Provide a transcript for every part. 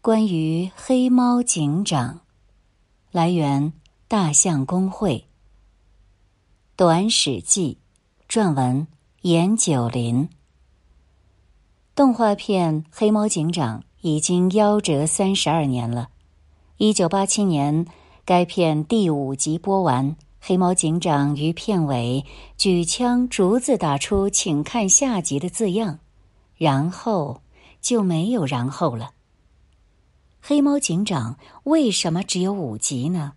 关于黑猫警长，来源：大象公会。短史记，撰文：严九林。动画片《黑猫警长》已经夭折三十二年了。一九八七年，该片第五集播完，黑猫警长于片尾举枪逐字打出“请看下集”的字样，然后就没有然后了。黑猫警长为什么只有五集呢？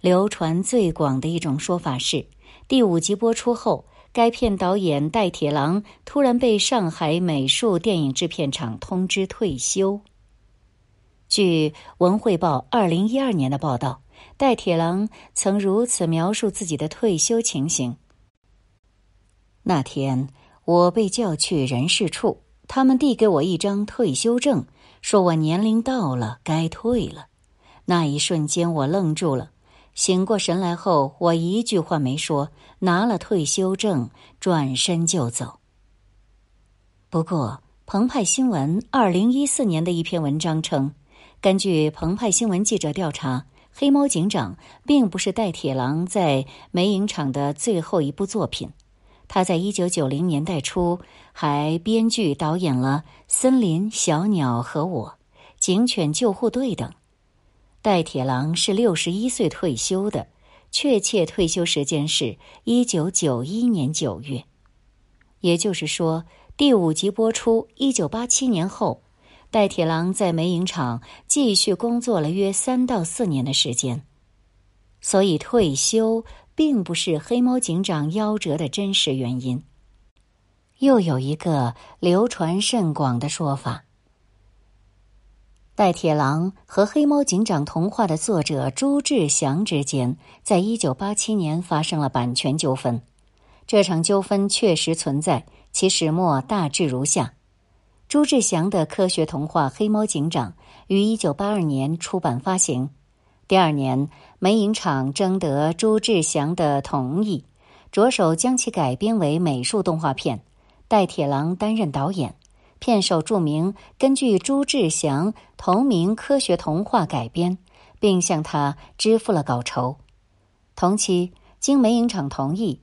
流传最广的一种说法是，第五集播出后，该片导演戴铁郎突然被上海美术电影制片厂通知退休。据《文汇报》二零一二年的报道，戴铁郎曾如此描述自己的退休情形：那天我被叫去人事处，他们递给我一张退休证。说我年龄到了，该退了。那一瞬间，我愣住了。醒过神来后，我一句话没说，拿了退休证，转身就走。不过，澎湃新闻二零一四年的一篇文章称，根据澎湃新闻记者调查，《黑猫警长》并不是戴铁郎在梅影厂的最后一部作品。他在一九九零年代初还编剧导演了《森林小鸟和我》《警犬救护队》等。戴铁郎是六十一岁退休的，确切退休时间是一九九一年九月。也就是说，第五集播出一九八七年后，戴铁郎在美影厂继续工作了约三到四年的时间，所以退休。并不是黑猫警长夭折的真实原因。又有一个流传甚广的说法：戴铁郎和黑猫警长童话的作者朱志祥之间，在一九八七年发生了版权纠纷。这场纠纷确实存在，其始末大致如下：朱志祥的科学童话《黑猫警长》于一九八二年出版发行。第二年，美影厂征得朱志祥的同意，着手将其改编为美术动画片，戴铁郎担任导演。片首注明根据朱志祥同名科学童话改编，并向他支付了稿酬。同期，经美影厂同意，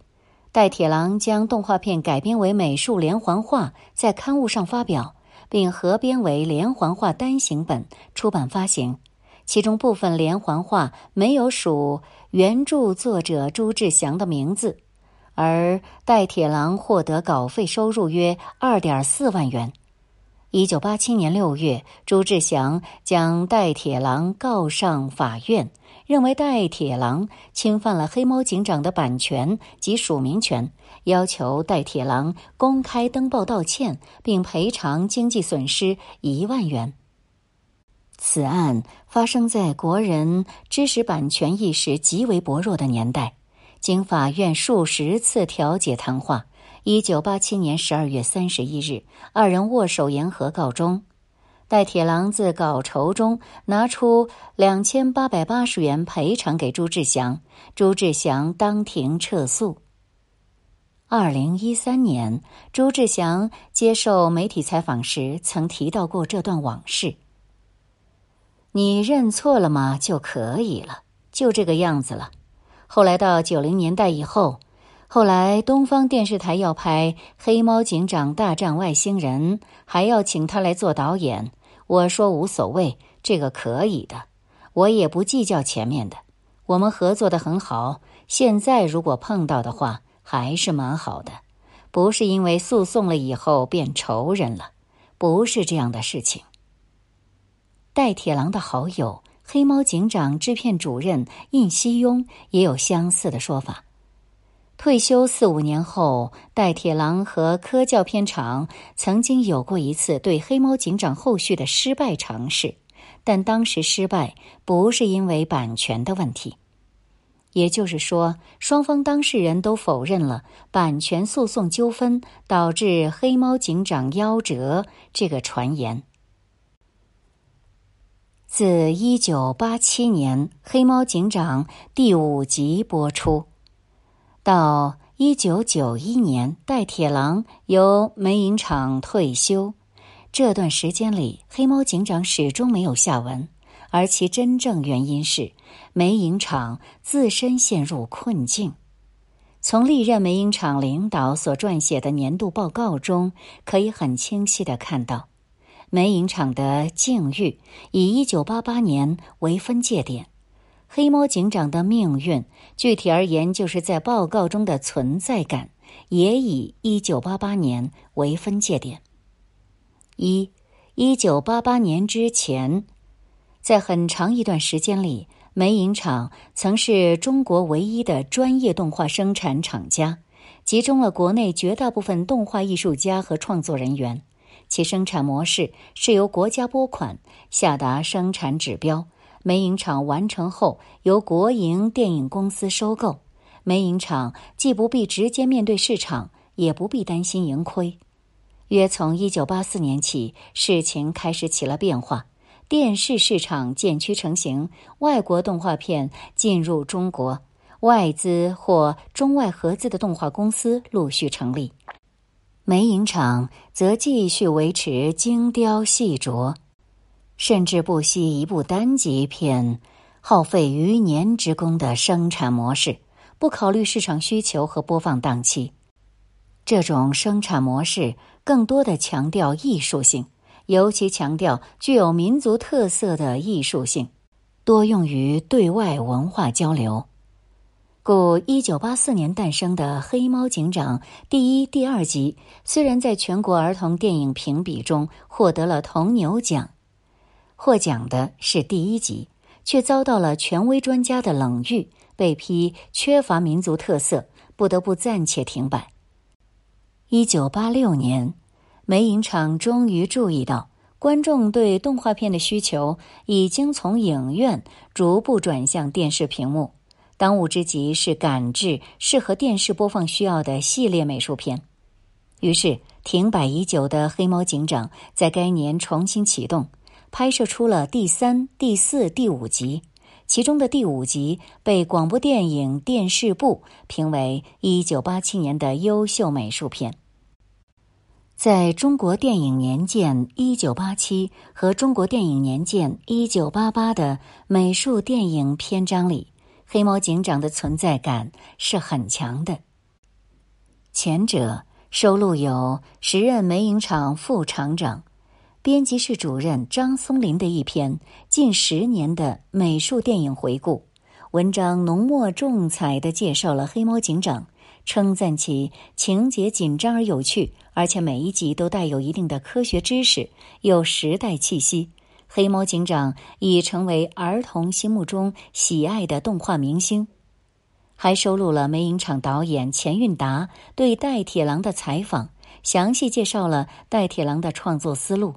戴铁郎将动画片改编为美术连环画，在刊物上发表，并合编为连环画单行本出版发行。其中部分连环画没有署原著作者朱志祥的名字，而戴铁郎获得稿费收入约二点四万元。一九八七年六月，朱志祥将戴铁郎告上法院，认为戴铁郎侵犯了《黑猫警长》的版权及署名权，要求戴铁郎公开登报道歉，并赔偿经济损失一万元。此案发生在国人知识版权意识极为薄弱的年代，经法院数十次调解谈话，一九八七年十二月三十一日，二人握手言和告终。戴铁郎自稿酬中拿出两千八百八十元赔偿给朱志祥，朱志祥当庭撤诉。二零一三年，朱志祥接受媒体采访时曾提到过这段往事。你认错了吗？就可以了，就这个样子了。后来到九零年代以后，后来东方电视台要拍《黑猫警长大战外星人》，还要请他来做导演。我说无所谓，这个可以的，我也不计较前面的。我们合作的很好，现在如果碰到的话，还是蛮好的，不是因为诉讼了以后变仇人了，不是这样的事情。戴铁郎的好友黑猫警长制片主任印西庸也有相似的说法。退休四五年后，戴铁郎和科教片厂曾经有过一次对黑猫警长后续的失败尝试，但当时失败不是因为版权的问题，也就是说，双方当事人都否认了版权诉讼纠纷导致黑猫警长夭折这个传言。自一九八七年《黑猫警长》第五集播出，到一九九一年戴铁郎由美影厂退休，这段时间里，黑猫警长始终没有下文，而其真正原因是煤影厂自身陷入困境。从历任煤影厂领导所撰写的年度报告中，可以很清晰的看到，煤影厂的境遇以一九八八年为分界点。黑猫警长的命运，具体而言，就是在报告中的存在感也以一九八八年为分界点。一，一九八八年之前，在很长一段时间里，煤影厂曾是中国唯一的专业动画生产厂家，集中了国内绝大部分动画艺术家和创作人员。其生产模式是由国家拨款，下达生产指标，煤影厂完成后由国营电影公司收购。煤影厂既不必直接面对市场，也不必担心盈亏。约从一九八四年起，事情开始起了变化，电视市场渐趋成型，外国动画片进入中国，外资或中外合资的动画公司陆续成立，梅影厂则继续维持精雕细琢，甚至不惜一部单集片耗费余年之功的生产模式，不考虑市场需求和播放档期。这种生产模式更多的强调艺术性，尤其强调具有民族特色的艺术性，多用于对外文化交流。故一九八四年诞生的《黑猫警长》第一、第二集，虽然在全国儿童电影评比中获得了铜牛奖，获奖的是第一集，却遭到了权威专家的冷遇，被批缺乏民族特色，不得不暂且停摆。一九八六年，梅影厂终于注意到，观众对动画片的需求已经从影院逐步转向电视屏幕。当务之急是赶制适合电视播放需要的系列美术片。于是，停摆已久的《黑猫警长》在该年重新启动，拍摄出了第三、第四、第五集。其中的第五集被广播电影电视部评为一九八七年的优秀美术片。在中国电影年鉴一九八七和中国电影年鉴一九八八的美术电影篇章里，黑猫警长的存在感是很强的。前者收录有时任煤影厂副厂长。编辑室主任张松林的一篇近十年的美术电影回顾文章，浓墨重彩的介绍了《黑猫警长》，称赞其情节紧张而有趣，而且每一集都带有一定的科学知识，有时代气息。黑猫警长已成为儿童心目中喜爱的动画明星。还收录了美影厂导演钱运达对戴铁郎的采访，详细介绍了戴铁郎的创作思路。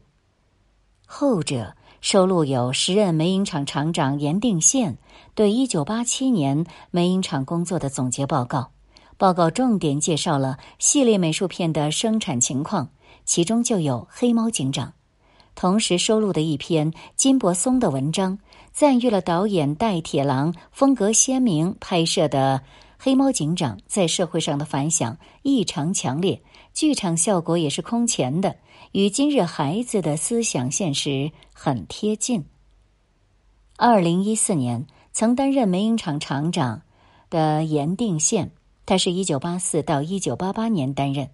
后者收录有时任煤影厂厂长严定宪对一九八七年煤影厂工作的总结报告，报告重点介绍了系列美术片的生产情况，其中就有《黑猫警长》。同时收录的一篇金柏松的文章，赞誉了导演戴铁郎风格鲜明拍摄的《黑猫警长》在社会上的反响异常强烈，剧场效果也是空前的。与今日孩子的思想现实很贴近。二零一四年，曾担任煤影厂厂长的严定宪，他是一九八四到一九八八年担任，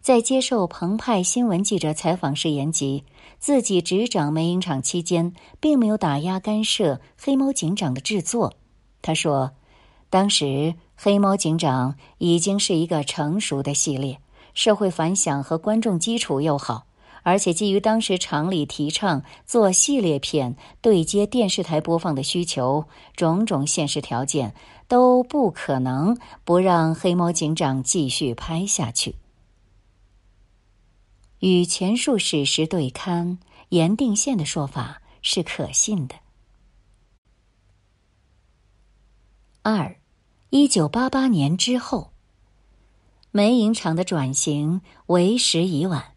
在接受澎湃新闻记者采访时言及，自己执掌梅影厂期间，并没有打压干涉《黑猫警长》的制作。他说，当时《黑猫警长》已经是一个成熟的系列，社会反响和观众基础又好。而且，基于当时厂里提倡做系列片对接电视台播放的需求，种种现实条件都不可能不让《黑猫警长》继续拍下去。与前述史实对刊，严定宪的说法是可信的。二，一九八八年之后，煤影厂的转型为时已晚。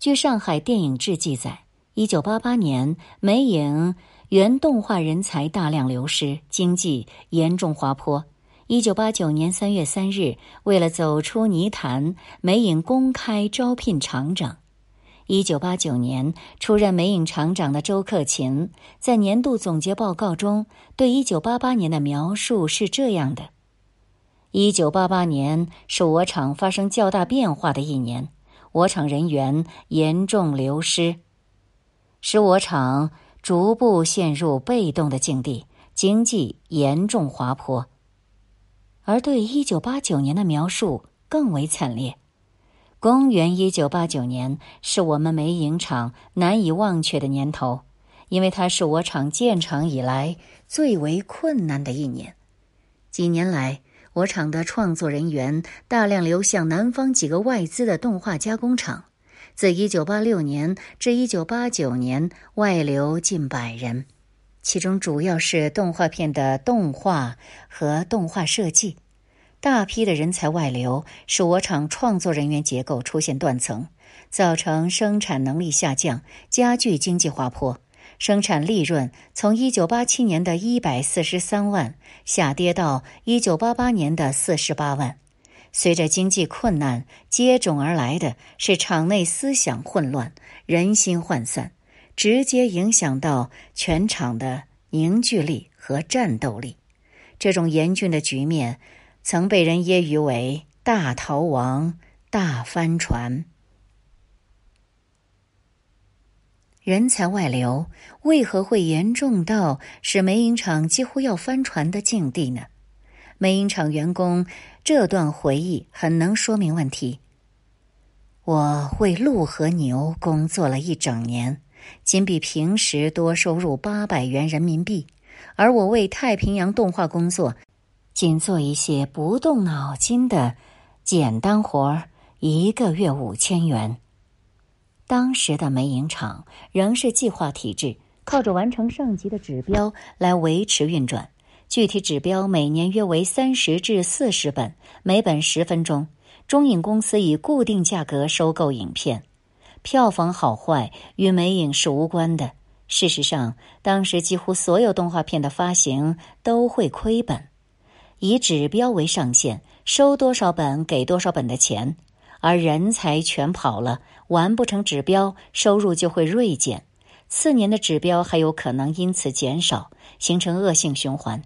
据《上海电影志》记载，一九八八年，美影原动画人才大量流失，经济严重滑坡。一九八九年三月三日，为了走出泥潭，美影公开招聘厂长。一九八九年出任美影厂长的周克勤在年度总结报告中对一九八八年的描述是这样的：一九八八年是我厂发生较大变化的一年，我厂人员严重流失，使我厂逐步陷入被动的境地，经济严重滑坡。而对一九八九年的描述更为惨烈。公元一九八九年是我们美影厂难以忘却的年头，因为它是我厂建厂以来最为困难的一年。几年来，我厂的创作人员大量流向南方几个外资的动画加工厂，自一九八六年至一九八九年外流近百人，其中主要是动画片的动画和动画设计。大批的人才外流，使我厂创作人员结构出现断层，造成生产能力下降，加剧经济滑坡。生产利润从一九八七年的一百四十三万下跌到一九八八年的四十八万。随着经济困难接踵而来的是厂内思想混乱、人心涣散，直接影响到全厂的凝聚力和战斗力。这种严峻的局面。曾被人揶揄为“大逃亡”“大帆船”。人才外流为何会严重到使美影厂几乎要翻船的境地呢？美影厂员工这段回忆很能说明问题。我为鹿和牛工作了一整年，仅比平时多收入八百元人民币，而我为太平洋动画工作。仅做一些不动脑筋的简单活儿，一个月五千元。当时的美影厂仍是计划体制，靠着完成上级的指标来维持运转。具体指标每年约为三十至四十本，每本十分钟。中影公司以固定价格收购影片，票房好坏与美影是无关的。事实上，当时几乎所有动画片的发行都会亏本。以指标为上限，收多少本给多少本的钱，而人才全跑了，完不成指标，收入就会锐减，次年的指标还有可能因此减少，形成恶性循环。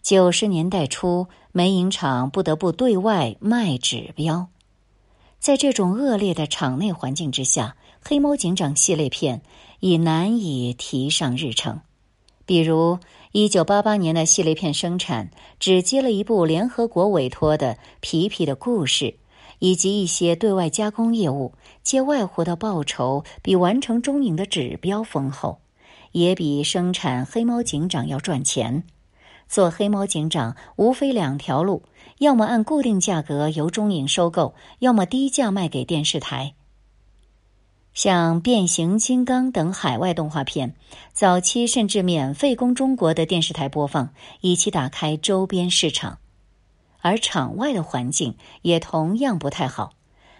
九十年代初，美影厂不得不对外卖指标，在这种恶劣的厂内环境之下，《黑猫警长》系列片已难以提上日程，比如。一九八八年的系列片生产只接了一部联合国委托的《皮皮的故事》，以及一些对外加工业务，接外活的报酬比完成中影的指标丰厚，也比生产《黑猫警长》要赚钱。做《黑猫警长》无非两条路：要么按固定价格由中影收购，要么低价卖给电视台。像变形金刚等海外动画片，早期甚至免费供中国的电视台播放，以期打开周边市场。而场外的环境也同样不太好，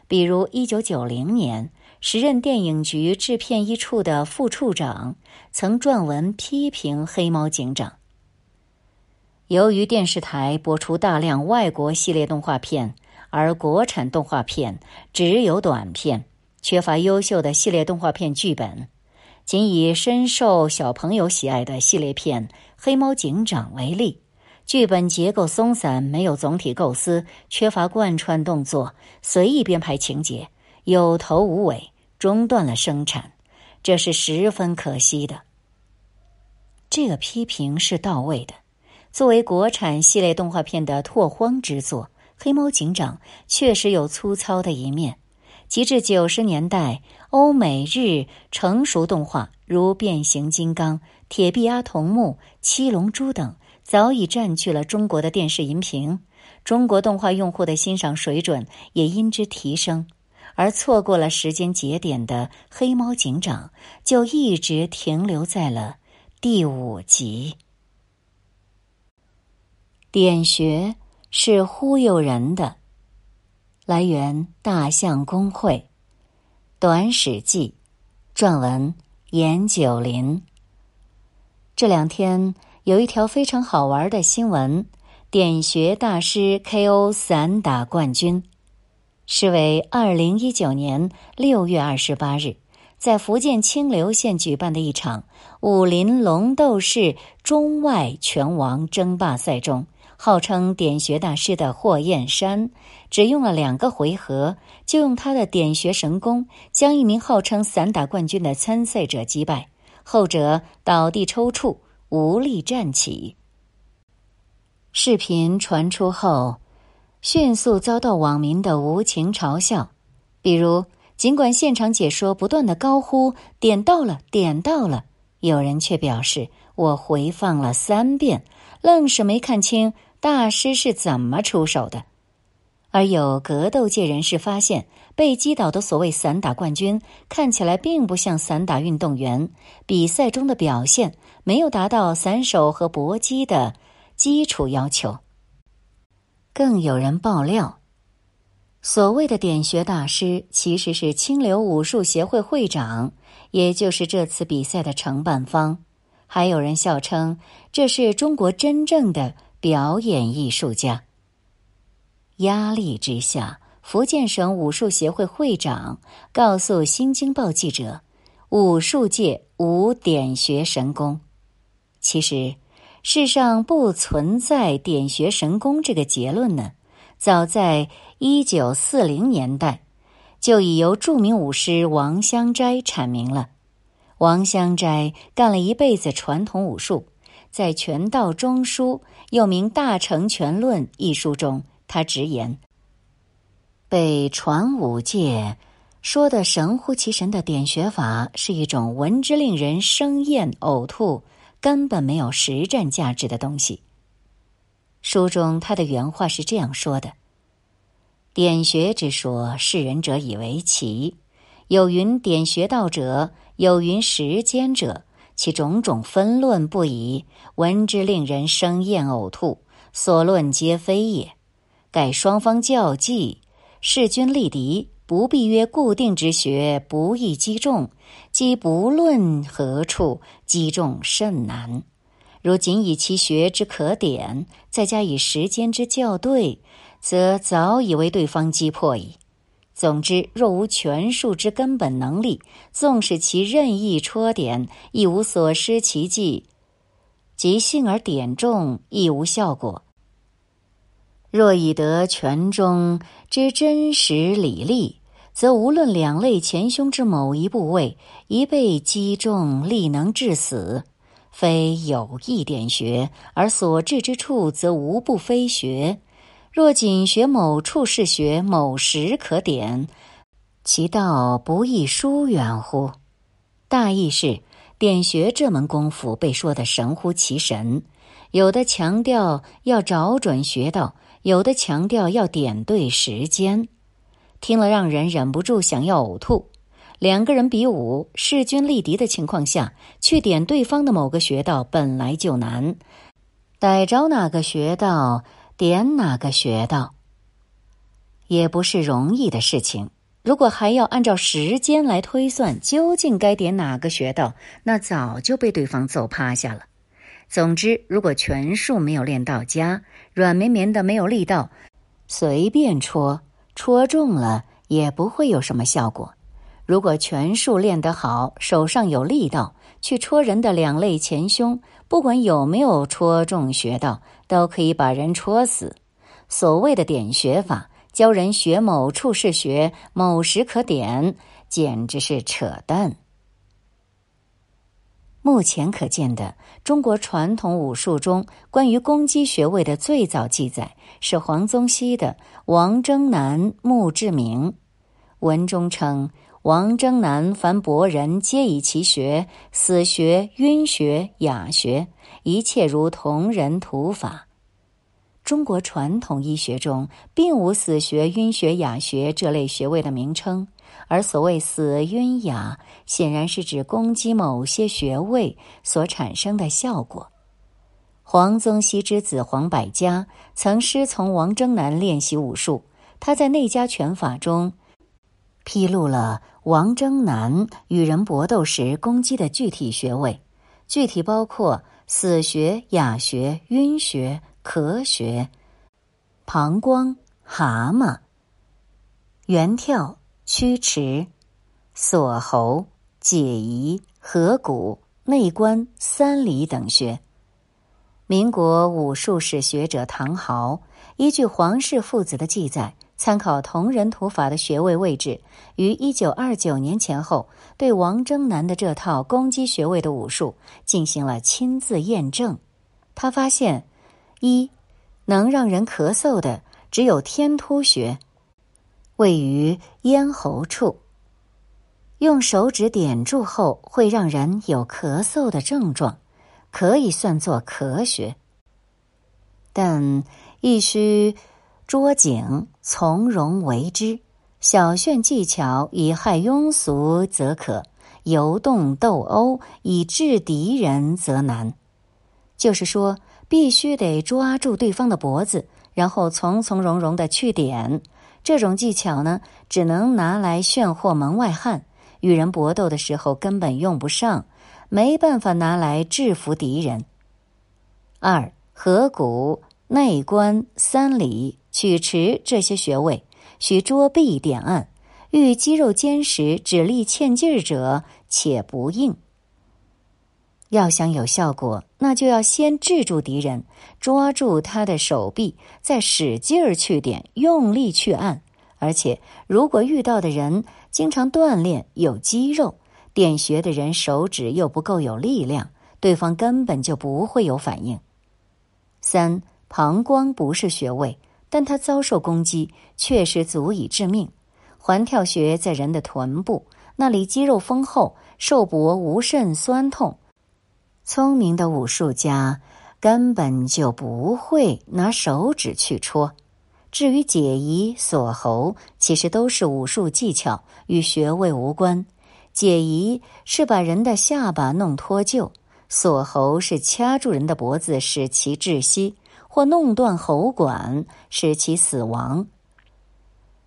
比如一九九零年，时任电影局制片一处的副处长曾撰文批评《黑猫警长》。由于电视台播出大量外国系列动画片，而国产动画片只有短片。缺乏优秀的系列动画片剧本，仅以深受小朋友喜爱的系列片《黑猫警长》为例，剧本结构松散，没有总体构思，缺乏贯穿动作，随意编排情节，有头无尾，中断了生产，这是十分可惜的。这个批评是到位的。作为国产系列动画片的拓荒之作，《黑猫警长》确实有粗糙的一面。及至九十年代，欧美日成熟动画如《变形金刚》《铁臂阿童木》《七龙珠》等，早已占据了中国的电视荧屏，中国动画用户的欣赏水准也因之提升，而错过了时间节点的《黑猫警长》就一直停留在了第五集。点穴是忽悠人的。来源：大象公会，短史记，撰文：严九林。这两天有一条非常好玩的新闻：点穴大师 KO 散打冠军。是为二零一九年六月二十八日，在福建清流县举办的一场武林龙斗士中外拳王争霸赛中，号称点穴大师的霍彦山，只用了两个回合，就用他的点穴神功，将一名号称散打冠军的参赛者击败，后者倒地抽搐，无力站起。视频传出后，迅速遭到网民的无情嘲笑，比如。尽管现场解说不断的高呼“点到了，点到了”，有人却表示：“我回放了三遍，愣是没看清大师是怎么出手的。”而有格斗界人士发现，被击倒的所谓散打冠军看起来并不像散打运动员，比赛中的表现没有达到散手和搏击的基础要求。更有人爆料。所谓的点穴大师其实是清流武术协会会长，也就是这次比赛的承办方。还有人笑称这是中国真正的表演艺术家。压力之下，福建省武术协会会长告诉《新京报》记者：“武术界无点穴神功。”其实，世上不存在点穴神功这个结论呢。早在一九四零年代，就已由著名武师王香斋阐明了。王香斋干了一辈子传统武术，在《拳道中书》又名《大成全论》一书中，他直言：被传武界说的神乎其神的点穴法，是一种闻之令人生厌呕吐，根本没有实战价值的东西。书中他的原话是这样说的：“点穴之说，世人者以为奇。有云点穴道者，有云时间者，其种种分论不已，闻之令人生厌呕吐。所论皆非也。盖双方较技，势均力敌，不必曰固定之学不易击中，即不论何处击中甚难。”如仅以其学之可点，再加以时间之校对，则早已为对方击破矣。总之，若无拳术之根本能力，纵使其任意戳点，亦无所失其技；即幸而点中，亦无效果。若以得拳中之真实理力，则无论两肋前胸之某一部位一被击中，力能致死。非有意点穴，而所至之处则无不非穴。若仅学某处是学，某时可点，其道不亦疏远乎？大意是，点穴这门功夫被说的神乎其神，有的强调要找准穴道，有的强调要点对时间，听了让人忍不住想要呕吐。两个人比武，势均力敌的情况下去点对方的某个穴道本来就难，逮着哪个穴道点哪个穴道，也不是容易的事情。如果还要按照时间来推算究竟该点哪个穴道，那早就被对方揍趴下了。总之，如果拳术没有练到家，软绵绵的没有力道，随便戳戳中了也不会有什么效果。如果拳术练得好，手上有力道，去戳人的两肋前胸，不管有没有戳中穴道，都可以把人戳死。所谓的点穴法，教人学某处是穴，某时可点，简直是扯淡。目前可见的中国传统武术中关于攻击穴位的最早记载，是黄宗羲的《王征南墓志铭》，文中称。王征南凡博人，皆以其学死穴、晕穴、哑穴，一切如同人土法。中国传统医学中并无死穴、晕穴、哑穴这类穴位的名称，而所谓死、晕、哑，显然是指攻击某些穴位所产生的效果。黄宗羲之子黄百家曾师从王征南练习武术，他在《内家拳法》中披露了。王征南与人搏斗时攻击的具体穴位，具体包括死穴、哑穴、晕穴、咳穴、膀胱、蛤蟆、圆跳、曲池、锁喉、解疑、合谷、内关、三里等穴。民国武术史学者唐豪依据黄氏父子的记载，参考同人图法的穴位位置，于一九二九年前后对王征南的这套攻击穴位的武术进行了亲自验证。他发现，一能让人咳嗽的只有天突穴，位于咽喉处。用手指点住后，会让人有咳嗽的症状，可以算作咳穴。但亦需捉紧，从容为之。小炫技巧以害庸俗则可，游动斗殴以制敌人则难。就是说，必须得抓住对方的脖子，然后从从容容的去点。这种技巧呢，只能拿来炫惑门外汉。与人搏斗的时候根本用不上，没办法拿来制服敌人。二合谷、内关、三里、取池这些穴位，需捉臂点按。遇肌肉坚实、指力欠劲儿者，且不应。要想有效果，那就要先制住敌人，抓住他的手臂，再使劲儿去点，用力去按。而且，如果遇到的人，经常锻炼有肌肉，点穴的人手指又不够有力量，对方根本就不会有反应。三膀胱不是穴位，但它遭受攻击确实足以致命。环跳穴在人的臀部，那里肌肉丰厚，受搏无甚酸痛。聪明的武术家根本就不会拿手指去戳。至于解疑锁喉，其实都是武术技巧，与穴位无关。解疑是把人的下巴弄脱臼，锁喉是掐住人的脖子使其窒息，或弄断喉管使其死亡。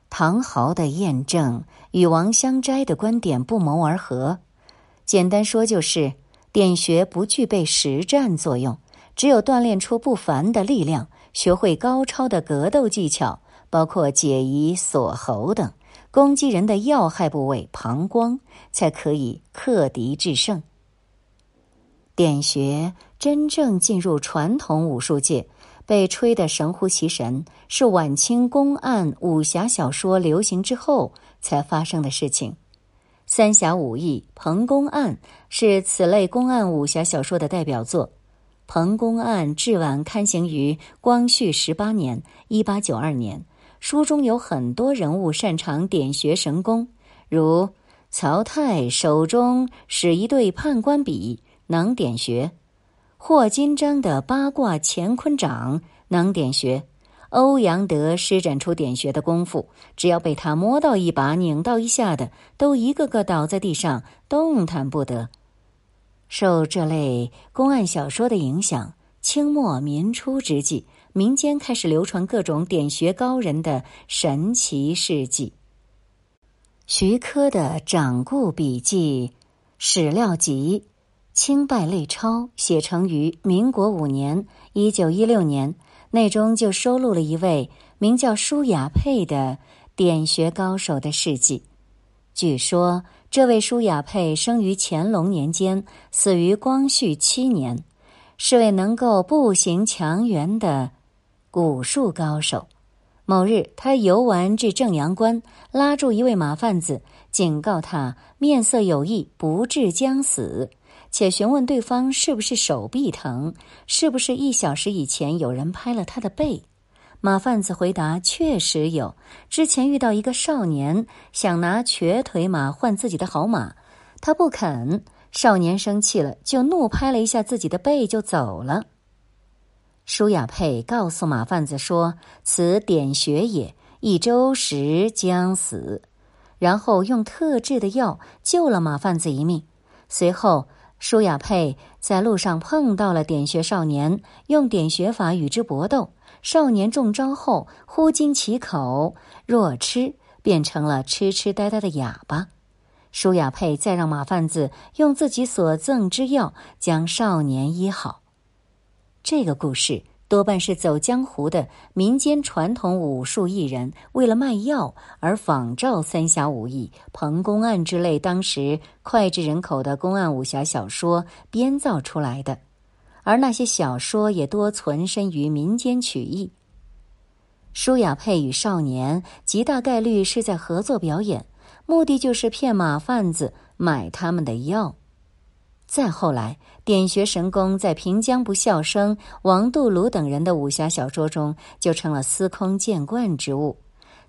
唐豪的验证与王香斋的观点不谋而合。简单说就是，点穴不具备实战作用，只有锻炼出不凡的力量。学会高超的格斗技巧，包括解疑、锁喉等，攻击人的要害部位膀胱，才可以克敌制胜。点穴真正进入传统武术界，被吹得神乎其神，是晚清公案武侠小说流行之后才发生的事情。《三侠五义》《彭公案》是此类公案武侠小说的代表作。彭公案至晚刊行于光绪十八年（一八九二年）。书中有很多人物擅长点穴神功，如曹太手中使一对判官笔，能点穴；霍金章的八卦乾坤掌能点穴；欧阳德施展出点穴的功夫，只要被他摸到一把、拧到一下的，都一个个倒在地上，动弹不得。受这类公案小说的影响，清末民初之际，民间开始流传各种点穴高人的神奇事迹。徐科的《掌故笔记》史料集《清拜类钞》写成于民国五年（一九一六年），内中就收录了一位名叫舒雅佩的点穴高手的事迹。据说。这位舒雅佩生于乾隆年间，死于光绪七年，是位能够步行强援的古术高手。某日，他游玩至正阳关，拉住一位马贩子，警告他面色有异，不治将死，且询问对方是不是手臂疼，是不是一小时以前有人拍了他的背。马贩子回答：“确实有，之前遇到一个少年想拿瘸腿马换自己的好马，他不肯。少年生气了，就怒拍了一下自己的背就走了。”舒雅佩告诉马贩子说：“此点穴也，一周时将死。”然后用特制的药救了马贩子一命。随后，舒雅佩在路上碰到了点穴少年，用点穴法与之搏斗。少年中招后，忽惊其口，若痴，变成了痴痴呆呆的哑巴。舒雅佩再让马贩子用自己所赠之药将少年医好。这个故事多半是走江湖的民间传统武术艺人，为了卖药而仿照三侠五义、彭公案之类当时脍炙人口的公案武侠小说编造出来的。而那些小说也多存身于民间曲艺。舒雅佩与少年极大概率是在合作表演，目的就是骗马贩子买他们的药。再后来，点穴神功在平江不笑生、王杜庐等人的武侠小说中就成了司空见惯之物。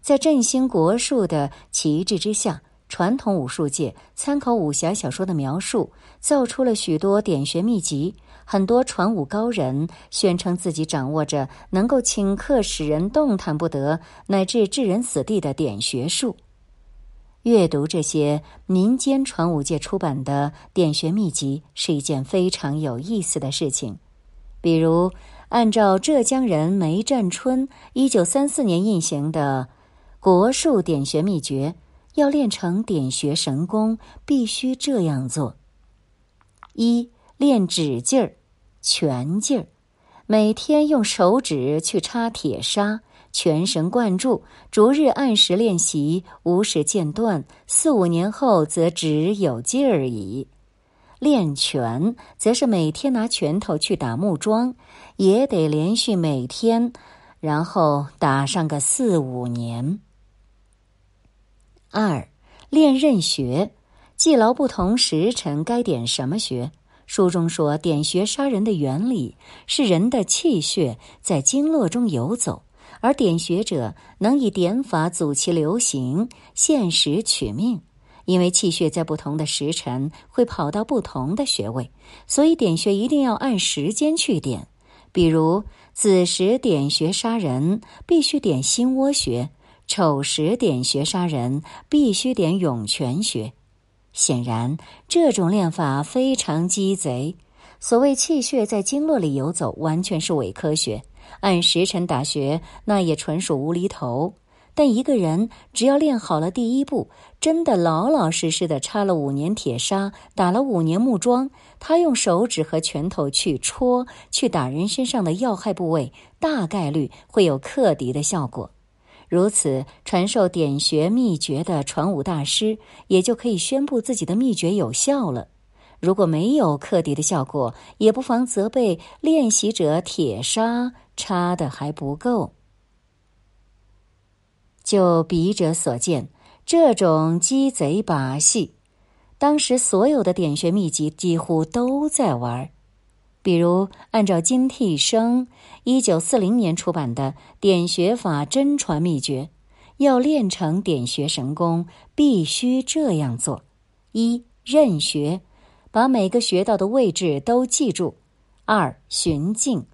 在振兴国术的旗帜之下，传统武术界参考武侠小说的描述，造出了许多点穴秘籍。很多传武高人宣称自己掌握着能够顷刻使人动弹不得，乃至置人死地的点穴术。阅读这些民间传武界出版的点穴秘籍是一件非常有意思的事情。比如，按照浙江人梅占春一九三四年印行的国术点穴秘诀，要练成点穴神功，必须这样做：一、练指劲儿、拳劲儿，每天用手指去插铁砂。全神贯注，逐日按时练习，无时间断。四五年后，则只有劲儿矣。练拳，则是每天拿拳头去打木桩，也得连续每天，然后打上个四五年。二，练任穴，记牢不同时辰该点什么穴。书中说，点穴杀人的原理是人的气血在经络中游走。而点穴者能以点法阻其流行，限时取命。因为气血在不同的时辰会跑到不同的穴位，所以点穴一定要按时间去点。比如子时点穴杀人，必须点心窝穴；丑时点穴杀人，必须点涌泉穴。显然，这种练法非常鸡贼。所谓气血在经络里游走，完全是伪科学。按时辰打穴，那也纯属无厘头。但一个人只要练好了第一步，真的老老实实的插了五年铁砂，打了五年木桩，他用手指和拳头去戳、去打人身上的要害部位，大概率会有克敌的效果。如此，传授点穴秘诀的传武大师也就可以宣布自己的秘诀有效了。如果没有克敌的效果，也不妨责备练习者铁砂。差的还不够。就笔者所见，这种鸡贼把戏，当时所有的点穴秘籍几乎都在玩。比如，按照金替生一九四零年出版的《点穴法真传秘诀》，要练成点穴神功，必须这样做：一、任穴，把每个穴道的位置都记住；二、循静。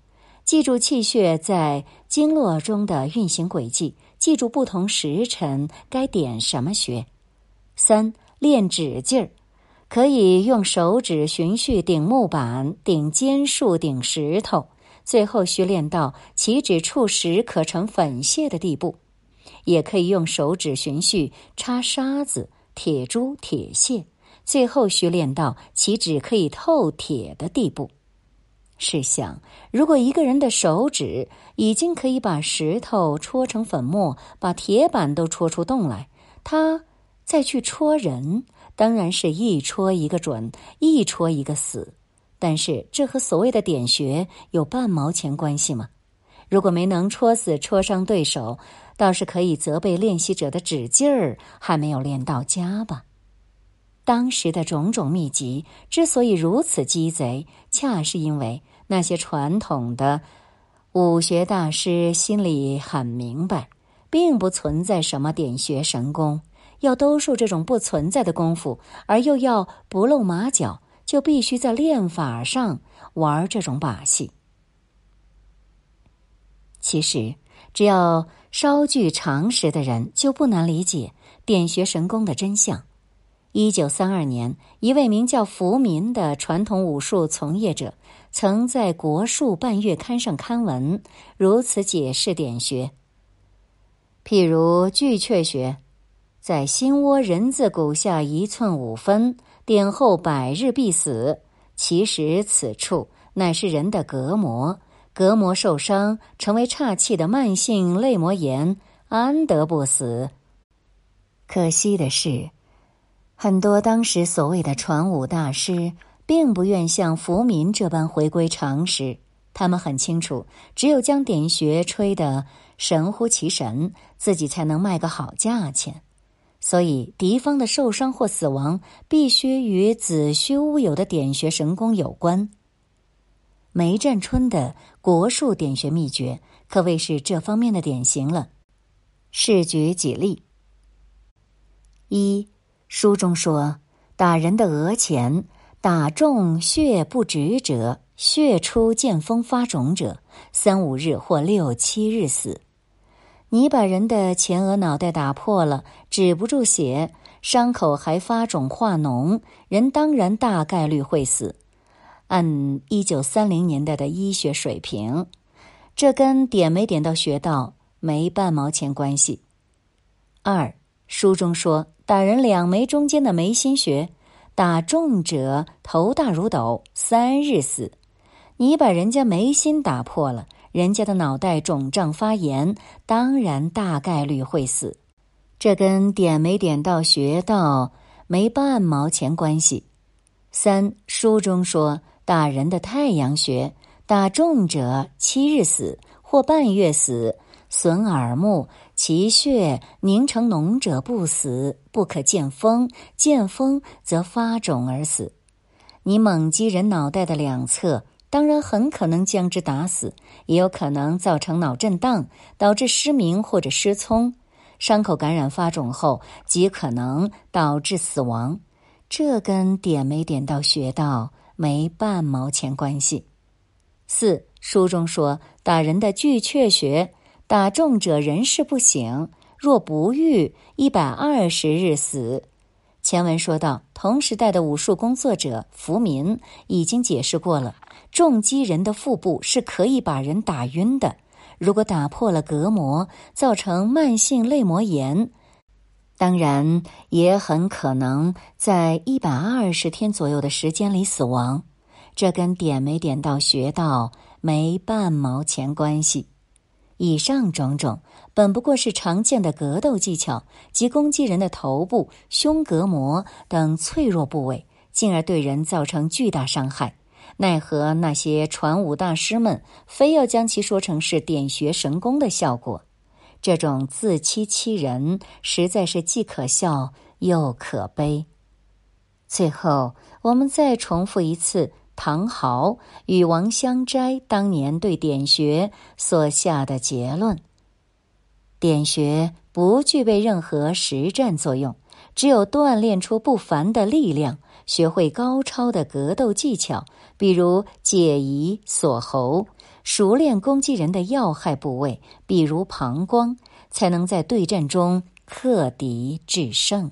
记住气血在经络中的运行轨迹，记住不同时辰该点什么穴。三练指劲儿，可以用手指循序顶木板、顶尖树、顶石头，最后需练到其指触石可成粉屑的地步；也可以用手指循序插沙子、铁珠、铁屑，最后需练到其指可以透铁的地步。试想，如果一个人的手指已经可以把石头戳成粉末，把铁板都戳出洞来，他再去戳人，当然是一戳一个准，一戳一个死。但是这和所谓的点穴有半毛钱关系吗？如果没能戳死、戳伤对手，倒是可以责备练习者的指劲儿还没有练到家吧。当时的种种秘籍之所以如此鸡贼，恰是因为。那些传统的武学大师心里很明白，并不存在什么点穴神功，要兜售这种不存在的功夫，而又要不露马脚，就必须在练法上玩这种把戏。其实，只要稍具常识的人，就不难理解点穴神功的真相。一九三二年，一位名叫福民的传统武术从业者，曾在《国术半月刊》上刊文，如此解释点穴：譬如巨阙穴，在心窝人字骨下一寸五分，点后百日必死。其实此处乃是人的隔膜，隔膜受伤，成为岔气的慢性泪膜炎，安得不死？可惜的是，很多当时所谓的传武大师，并不愿像福民这般回归常识。他们很清楚，只有将点穴吹得神乎其神，自己才能卖个好价钱。所以，敌方的受伤或死亡，必须与子虚乌有的点穴神功有关。梅占春的国术点穴秘诀，可谓是这方面的典型了。试举几例。一书中说，打人的额前打中血不止者，血出见风发肿者，三五日或六七日死。你把人的前额脑袋打破了，止不住血，伤口还发肿化脓，人当然大概率会死。按一九三零年代的医学水平，这跟点没点到穴道没半毛钱关系。二书中说。打人两眉中间的眉心穴，打中者头大如斗，三日死。你把人家眉心打破了，人家的脑袋肿胀发炎，当然大概率会死。这跟点没点到穴道没半毛钱关系。三书中说，打人的太阳穴，打中者七日死或半月死，损耳目。其血凝成脓者不死，不可见风；见风则发肿而死。你猛击人脑袋的两侧，当然很可能将之打死，也有可能造成脑震荡，导致失明或者失聪。伤口感染发肿后，极可能导致死亡。这跟点没点到穴道没半毛钱关系。四书中说，打人的巨阙穴。打中者人事不省，若不愈，一百二十日死。前文说到，同时代的武术工作者福民已经解释过了，重击人的腹部是可以把人打晕的。如果打破了隔膜，造成慢性泪膜炎，当然也很可能在一百二十天左右的时间里死亡。这跟点没点到穴道没半毛钱关系。以上种种本不过是常见的格斗技巧，及攻击人的头部、胸膈膜等脆弱部位，进而对人造成巨大伤害。奈何那些传武大师们非要将其说成是点穴神功的效果，这种自欺欺人，实在是既可笑又可悲。最后，我们再重复一次。唐豪与王香斋当年对点穴所下的结论：点穴不具备任何实战作用，只有锻炼出不凡的力量，学会高超的格斗技巧，比如解疑锁喉，熟练攻击人的要害部位，比如膀胱，才能在对战中克敌制胜。